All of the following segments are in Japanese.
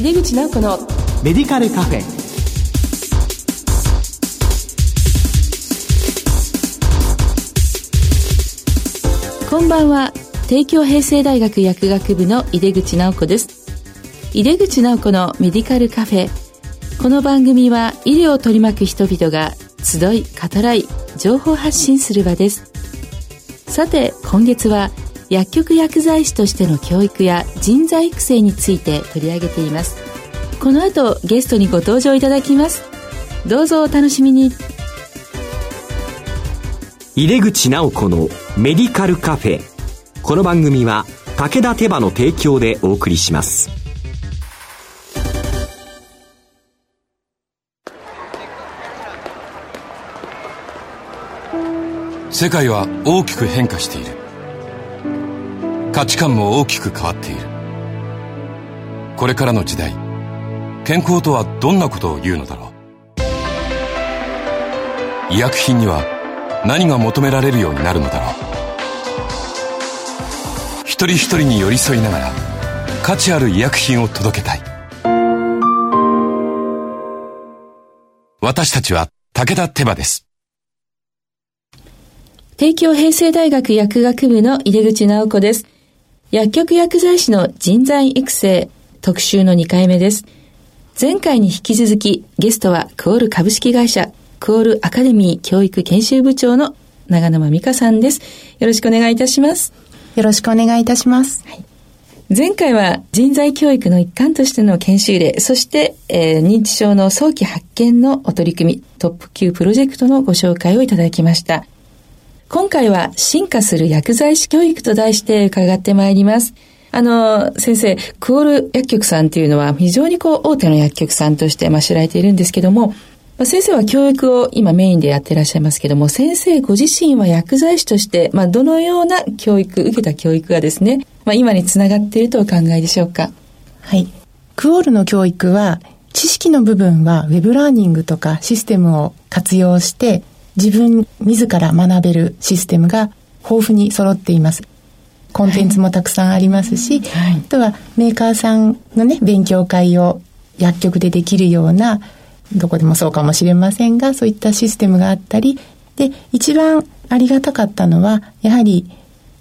井出口直子のメディカルカフェ。こんばんは。帝京平成大学薬学部の井出口直子です。井出口直子のメディカルカフェ。この番組は医療を取り巻く人々が集い語らい情報発信する場です。さて今月は薬局薬剤師としての教育や人材育成について取り上げています。この後ゲストにご登場いただきます。どうぞお楽しみに。入れ口直子のメディカルカフェ。この番組は武田手羽の提供でお送りします。世界は大きく変化している価値観も大きく変わっている。これからの時代健康とはどんなことを言うのだろう。医薬品には何が求められるようになるのだろう。一人一人に寄り添いながら価値ある医薬品を届けたい。私たちは武田手羽です。帝京平成大学薬学部の入口直子です。薬局薬剤師の人材育成特集の2回目です。前回に引き続きゲストはクオール株式会社クオールアカデミー教育研修部長の長沼美香さんです。よろしくお願いいたします。よろしくお願いいたします。はい前回は人材教育の一環としての研修例、そして、えー、認知症の早期発見のお取り組み、トップ級プロジェクトのご紹介をいただきました。今回は進化する薬剤師教育と題して伺ってまいります。あの、先生、クオール薬局さんっていうのは非常にこう大手の薬局さんとしてまあ知られているんですけども、先生は教育を今メインでやっていらっしゃいますけども、先生ご自身は薬剤師として、まあ、どのような教育、受けた教育がですね、まあ、今につながっているとお考えでしょうか？はい。クオールの教育は、知識の部分はウェブラーニングとかシステムを活用して、自分自ら学べるシステムが豊富に揃っています。コンテンツもたくさんありますし、はい、あとはメーカーさんのね、勉強会を薬局でできるような、どこでもそうかもしれませんが、そういったシステムがあったり、で、一番ありがたかったのは、やはり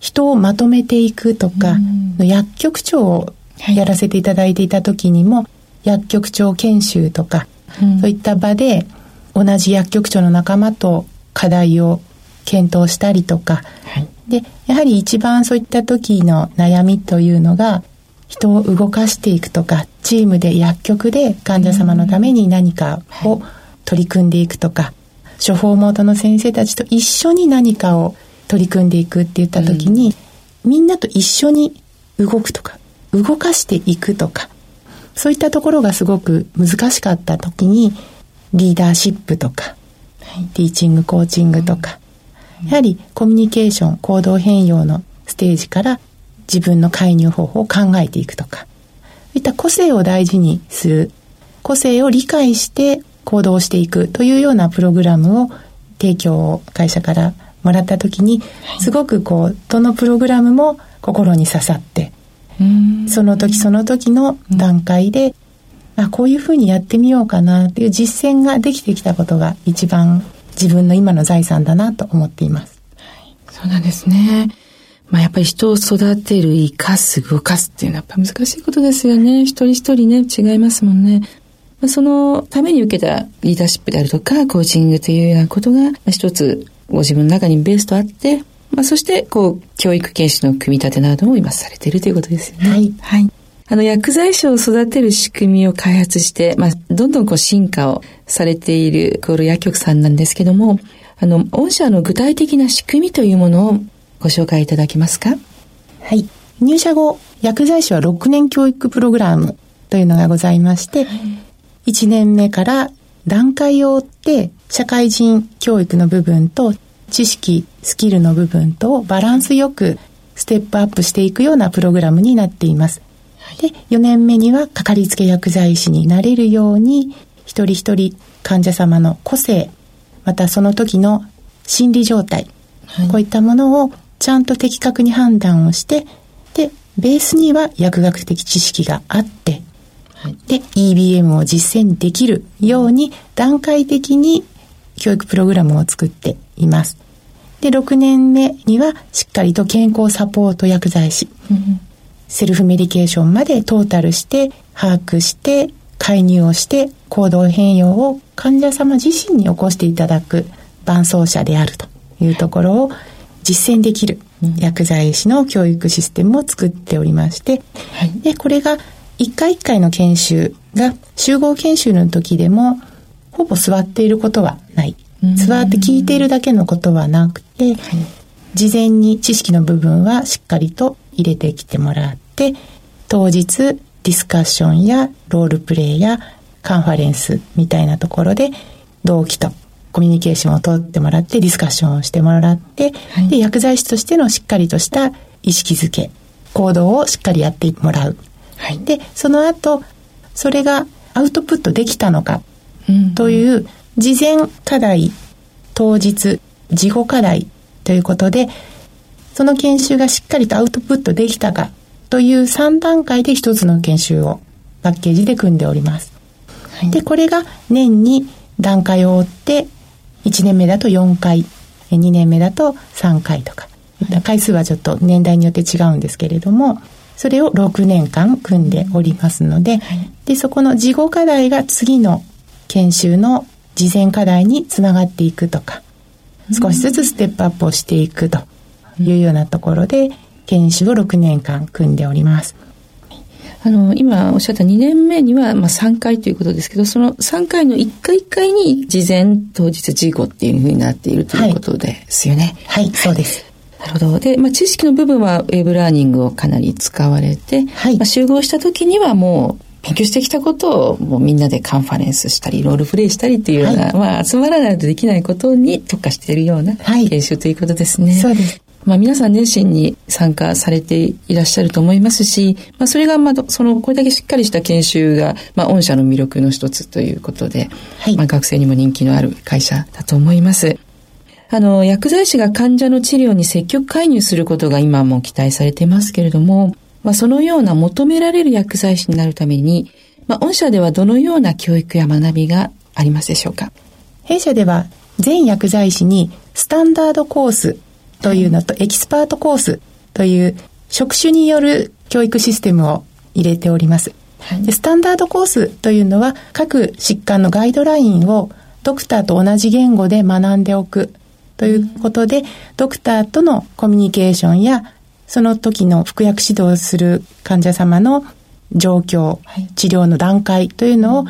人をまとめていくとか、薬局長をやらせていただいていた時にも、薬局長研修とか、そういった場で、同じ薬局長の仲間と課題を検討したりとか、はい、でやはり一番そういった時の悩みというのが人を動かしていくとかチームで薬局で患者様のために何かを取り組んでいくとか、処方元の先生たちと一緒に何かを取り組んでいくって言った時に、うん、みんなと一緒に動くとか動かしていくとかそういったところがすごく難しかった時にリーダーシップとか、はい、ティーチングコーチングとか、やはりコミュニケーション行動変容のステージから自分の介入方法を考えていくとかそういった個性を大事にする個性を理解して行動していくというようなプログラムを提供を会社からもらった時にすごくこうどのプログラムも心に刺さってその時その時の段階であこういうふうにやってみようかなっていう実践ができてきたことが一番自分の今の財産だなと思っています。はい、そうなんですね。まあやっぱり人を育てる、生かす、動かすっていうのはやっぱ難しいことですよね。一人一人ね、違いますもんね。まあ、そのために受けたリーダーシップであるとか、コーチングというようなことが、一つご自分の中にベースとあって、まあそして、こう、教育研修の組み立てなども今されているということですよね。はい。はい。あの、薬剤師を育てる仕組みを開発して、まあ、どんどんこう進化をされているコール薬局さんなんですけども、あの、御社の具体的な仕組みというものをご紹介いただけますか？はい。入社後、薬剤師は6年教育プログラムというのがございまして、はい、1年目から段階を追って社会人教育の部分と知識、スキルの部分とバランスよくステップアップしていくようなプログラムになっています。で、4年目にはかかりつけ薬剤師になれるように、一人一人患者様の個性、またその時の心理状態、はい、こういったものをちゃんと的確に判断をして、で、ベースには薬学的知識があって、はい、で、EBM を実践できるように段階的に教育プログラムを作っています。で、6年目にはしっかりと健康サポート薬剤師、うん、セルフメディケーションまでトータルして把握して介入をして行動変容を患者様自身に起こしていただく伴走者であるというところを実践できる薬剤師の教育システムを作っておりまして、はい、でこれが一回一回の研修が集合研修の時でもほぼ座っていることはない。座って聞いているだけのことはなくて、はい、事前に知識の部分はしっかりと入れてきてもらって、当日ディスカッションやロールプレイやカンファレンスみたいなところで同期とコミュニケーションをとってもらってディスカッションをしてもらって、はい、で薬剤師としてのしっかりとした意識づけ行動をしっかりやってもらう、はい、でその後それがアウトプットできたのかという事前課題当日事後課題ということでその研修がしっかりとアウトプットできたかという3段階で一つの研修をパッケージで組んでおります。はい、で、これが年に段階を追って1年目だと4回、2年目だと3回とか、回数はちょっと年代によって違うんですけれども、それを6年間組んでおりますので、はい、で、そこの事後課題が次の研修の事前課題につながっていくとか、少しずつステップアップをしていくというようなところで、研修を6年間組んでおります。あの、今おっしゃった2年目には、まあ、3回ということですけど、その3回の1回1回に事前、当日、事後っていうふうになっているということですよね。はい、はい、そうです。なるほど。で、まあ、知識の部分はウェブラーニングをかなり使われて、はい、まあ、集合した時にはもう、勉強してきたことをもうみんなでカンファレンスしたり、ロールプレイしたりっていうような、はい、まあ集まらないとできないことに特化しているような研修ということですね。そうです。まあ皆さん熱心に参加されていらっしゃると思いますし、まあそれがまあそのこれだけしっかりした研修がまあ御社の魅力の一つということで、はい、まあ学生にも人気のある会社だと思います。あの、薬剤師が患者の治療に積極介入することが今も期待されていますけれども、まあそのような求められる薬剤師になるために、まあ御社ではどのような教育や学びがありますでしょうか？弊社では全薬剤師にスタンダードコースというのと、エキスパートコースという職種による教育システムを入れております。はい、スタンダードコースというのは各疾患のガイドラインをドクターと同じ言語で学んでおくということで、ドクターとのコミュニケーションやその時の服薬指導する患者様の状況、はい、治療の段階というのを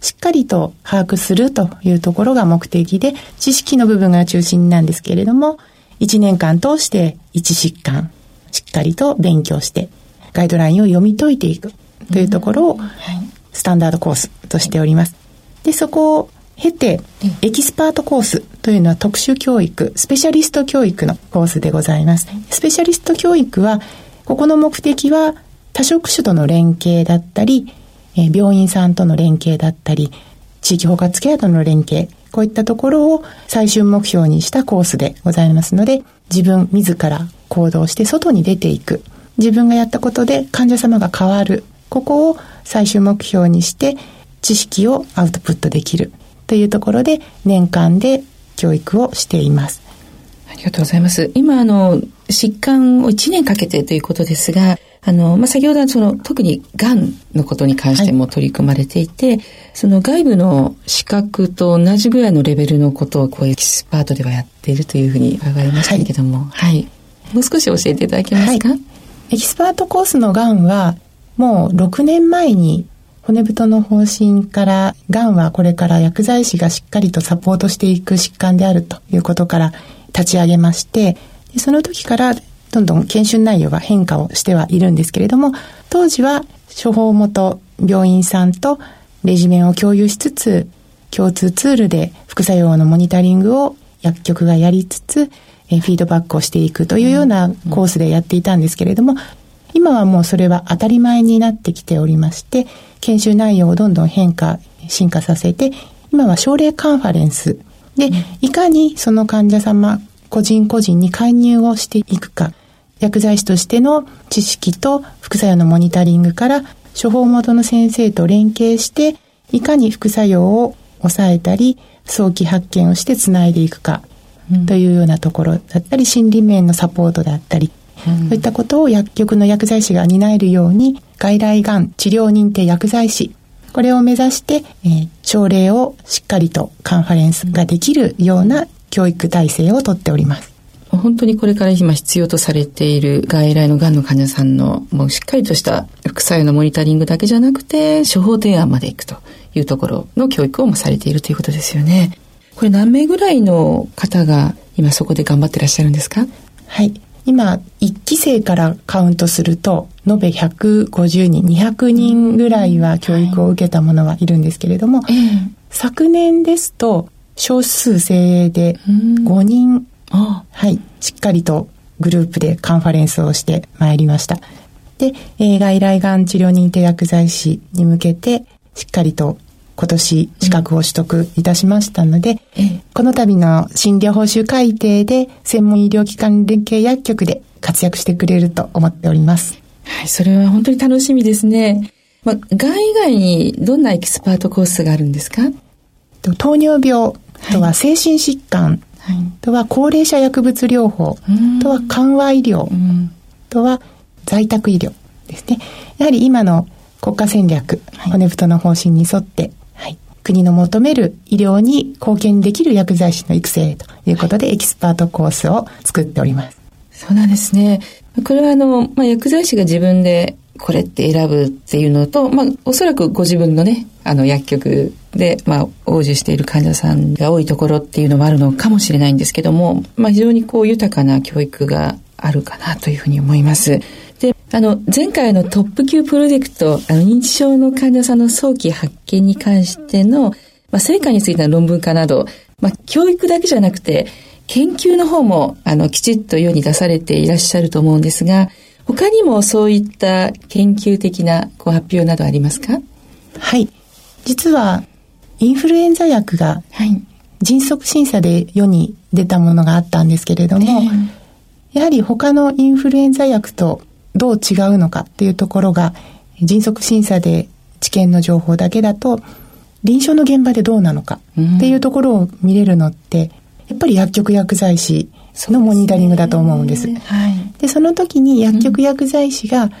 しっかりと把握するというところが目的で、知識の部分が中心なんですけれども、1年間通して一疾患、しっかりと勉強して、ガイドラインを読み解いていくというところを、スタンダードコースとしております。で、そこを経て、エキスパートコースというのは特殊教育、スペシャリスト教育のコースでございます。スペシャリスト教育は、ここの目的は多職種との連携だったり、病院さんとの連携だったり、地域包括ケアとの連携、こういったところを最終目標にしたコースでございますので、自分自ら行動して外に出ていく。自分がやったことで患者様が変わる。ここを最終目標にして知識をアウトプットできるというところで年間で教育をしています。ありがとうございます。今、あの、疾患を1年かけてということですが、あの、まあ、先ほどその、特に癌のことに関しても取り組まれていて、はい、その外部の資格と同じぐらいのレベルのことを、こう、エキスパートではやっているというふうに伺いましたけども、はい。はい、もう少し教えていただけますか、はい、エキスパートコースの癌は、もう6年前に骨太の方針から、癌はこれから薬剤師がしっかりとサポートしていく疾患であるということから立ち上げまして、その時からどんどん研修内容が変化をしてはいるんですけれども、当時は処方元病院さんとレジメンを共有しつつ、共通ツールで副作用のモニタリングを薬局がやりつつ、えフィードバックをしていくというようなコースでやっていたんですけれども、今はもうそれは当たり前になってきておりまして、研修内容をどんどん変化、進化させて、今は症例カンファレンスで、いかにその患者様個人個人に介入をしていくか、薬剤師としての知識と副作用のモニタリングから処方元の先生と連携して、いかに副作用を抑えたり、早期発見をしてつないでいくか、というようなところだったり、心理面のサポートだったり、うん、そういったことを薬局の薬剤師が担えるように、外来がん治療認定薬剤師、これを目指して、えー、症例をしっかりとカンファレンスができるような教育体制をとっております。本当にこれから今必要とされている外来のがんの患者さんのもうしっかりとした副作用のモニタリングだけじゃなくて処方提案までいくというところの教育をもされているということですよね。これ何名ぐらいの方が今そこで頑張ってらっしゃるんですか？はい。今、1期生からカウントすると、延べ150人、200人ぐらいは教育を受けたものはいるんですけれども、はい昨年ですと、少数精鋭で5人、はい、しっかりとグループでカンファレンスをしてまいりました。で、えー、外来がん治療認定薬剤師に向けて、しっかりと今年資格を取得いたしましたので、うん、この度の診療報酬改定で専門医療機関連携薬局で活躍してくれると思っております。はい、それは本当に楽しみですね。まあ、がん以外にどんなエキスパートコースがあるんですか？糖尿病とは精神疾患、はい、とは高齢者薬物療法、とは緩和医療、とは在宅医療ですね。やはり今の国家戦略、骨太の方針に沿って、国の求める医療に貢献できる薬剤師の育成ということで、エキスパートコースを作っております。そうなんですね。これはあの、まあ、薬剤師が自分でこれって選ぶっていうのと、まあ、おそらくご自分のね、あの薬局で、まあ、応じしている患者さんが多いところっていうのもあるのかもしれないんですけども、まあ、非常にこう豊かな教育があるかなというふうに思います。で、あの、前回のトップ級プロジェクト、あの、認知症の患者さんの早期発見に関しての、まあ、成果についての論文化など、まあ、教育だけじゃなくて、研究の方も、あの、きちっと世に出されていらっしゃると思うんですが、他にもそういった研究的なこう発表などありますか？はい。実は、インフルエンザ薬が、迅速審査で世に出たものがあったんですけれども、やはり他のインフルエンザ薬とどう違うのかっていうところが、迅速審査で治験の情報だけだと、臨床の現場でどうなのかっていうところを見れるのって、やっぱり薬局薬剤師のモニタリングだと思うんです。で、ね。はい、その時に薬局薬剤師が、うん、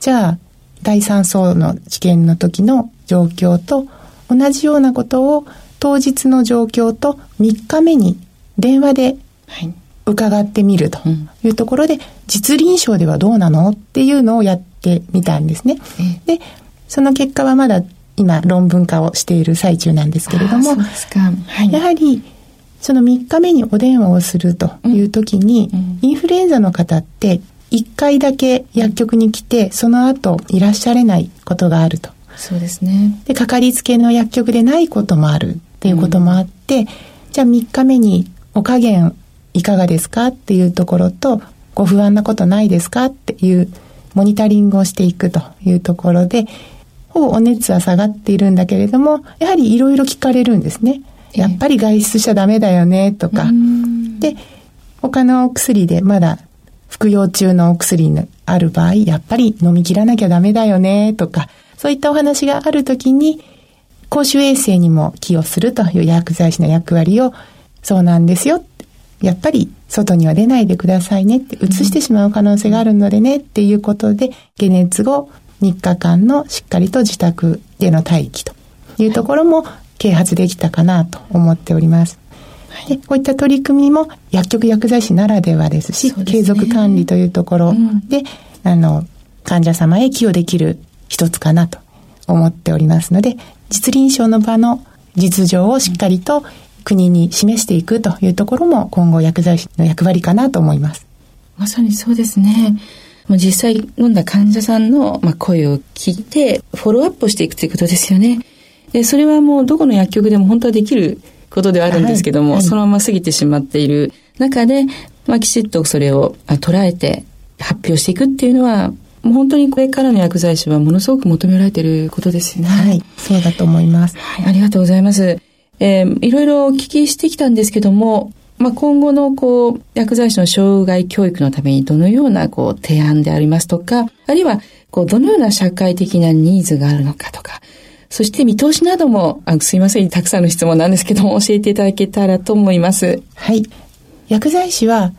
じゃあ、第3層の治験の時の状況と同じようなことを当日の状況と3日目に電話で伺ってみるというところで、実臨床ではどうなのっていうのをやってみたんですね。で、その結果はまだ今論文化をしている最中なんですけれども、はい、やはりその3日目にお電話をするという時に、インフルエンザの方って1回だけ薬局に来て、その後いらっしゃれないことがあると。そうですね。で、かかりつけの薬局でないこともあるっていうこともあって、うん、じゃあ3日目にお加減いかがですかっていうところと、ご不安なことないですかっていうモニタリングをしていくというところで、ほぼお熱は下がっているんだけれども、やはりいろいろ聞かれるんですね。やっぱり外出しちゃダメだよね、とか。で、他のお薬でまだ服用中のお薬のある場合、やっぱり飲み切らなきゃダメだよね、とか、そういったお話があるときに、公衆衛生にも寄与するという薬剤師の役割を、そうなんですよ。やっぱり外には出ないでくださいねって、移してしまう可能性があるのでねっていうことで、解熱後3日間のしっかりと自宅での待機というところも啓発できたかなと思っております。でこういった取り組みも薬局薬剤師ならではですし、すね、継続管理というところで、うん、あの、患者様へ寄与できる一つかなと思っておりますので、実臨床の場の実情をしっかりと国に示していくというところも今後薬剤師の役割かなと思います。まさにそうですね。もう実際飲んだ患者さんの声を聞いてフォローアップしていくということですよね。で、それはもうどこの薬局でも本当はできることではあるんですけども、はいはい、そのまま過ぎてしまっている中で、まあ、きちっとそれを捉えて発表していくっていうのは、もう本当にこれからの薬剤師はものすごく求められていることですよね。はい、そうだと思います。はい、ありがとうございます。えー、いろいろお聞きしてきたんですけども、まあ、今後のこう、薬剤師の障害教育のためにどのようなこう、提案でありますとか、あるいはこう、どのような社会的なニーズがあるのかとか、そして見通しなども、あすいません、たくさんの質問なんですけども、教えていただけたらと思います。はい。薬剤師は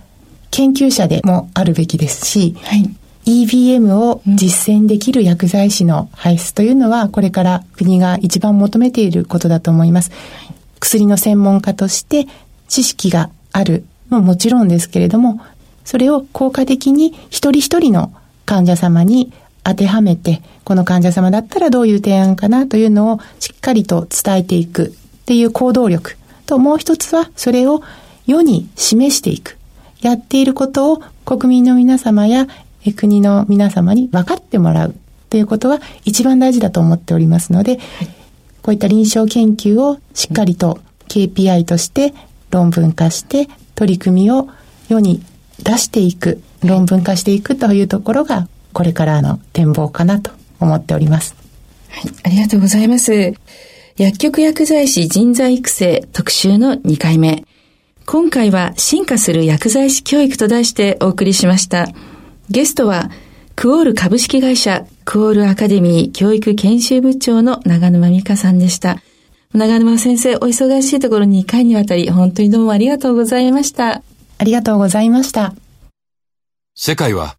研究者でもあるべきですし、はい、EBM を実践できる薬剤師の輩出というのは、これから国が一番求めていることだと思います。薬の専門家として知識があるももちろんですけれども、それを効果的に一人一人の患者様に当てはめて、この患者様だったらどういう提案かなというのをしっかりと伝えていくっていう行動力と、もう一つはそれを世に示していく。やっていることを国民の皆様や国の皆様に分かってもらうということは一番大事だと思っておりますので、こういった臨床研究をしっかりと KPI として論文化して取り組みを世に出していく、論文化していくというところがこれからの展望かなと思っております。はい、ありがとうございます。薬局薬剤師人材育成特集の2回目。今回は進化する薬剤師教育と題してお送りしました。ゲストは、クオール株式会社クオールアカデミー教育研修部長の長沼美香さんでした。長沼先生、お忙しいところに2回にわたり、本当にどうもありがとうございました。ありがとうございました。世界は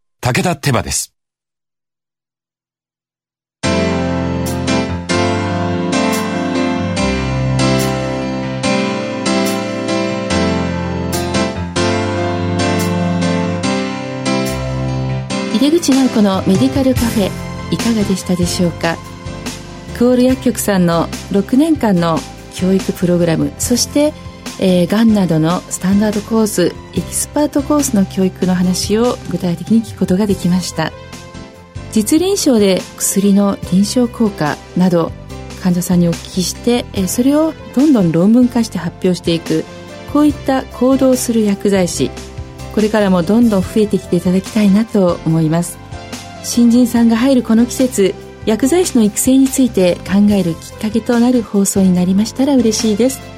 武田手羽です。出口直子のメディカルカフェいかがでしたでしょうか？クオール薬局さんの6年間の教育プログラムそしてえー、がんなどのスタンダードコースエキスパートコースの教育の話を具体的に聞くことができました。実臨床で薬の臨床効果など患者さんにお聞きして、えー、それをどんどん論文化して発表していくこういった行動する薬剤師。これからもどんどん増えてきていただきたいなと思います。新人さんが入るこの季節薬剤師の育成について考えるきっかけとなる放送になりましたら嬉しいです。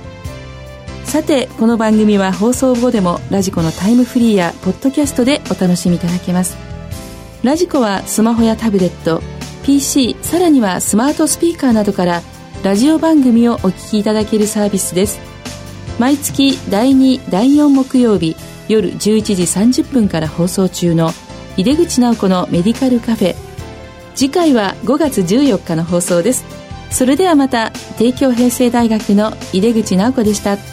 さてこの番組は放送後でもラジコのタイムフリーやポッドキャストでお楽しみいただけます。ラジコはスマホやタブレット PC さらにはスマートスピーカーなどからラジオ番組をお聞きいただけるサービスです。毎月第2第4木曜日夜11時30分から放送中の井出口直子のメディカルカフェ。次回は5月14日の放送です。それではまた帝京平成大学の井出口直子でした。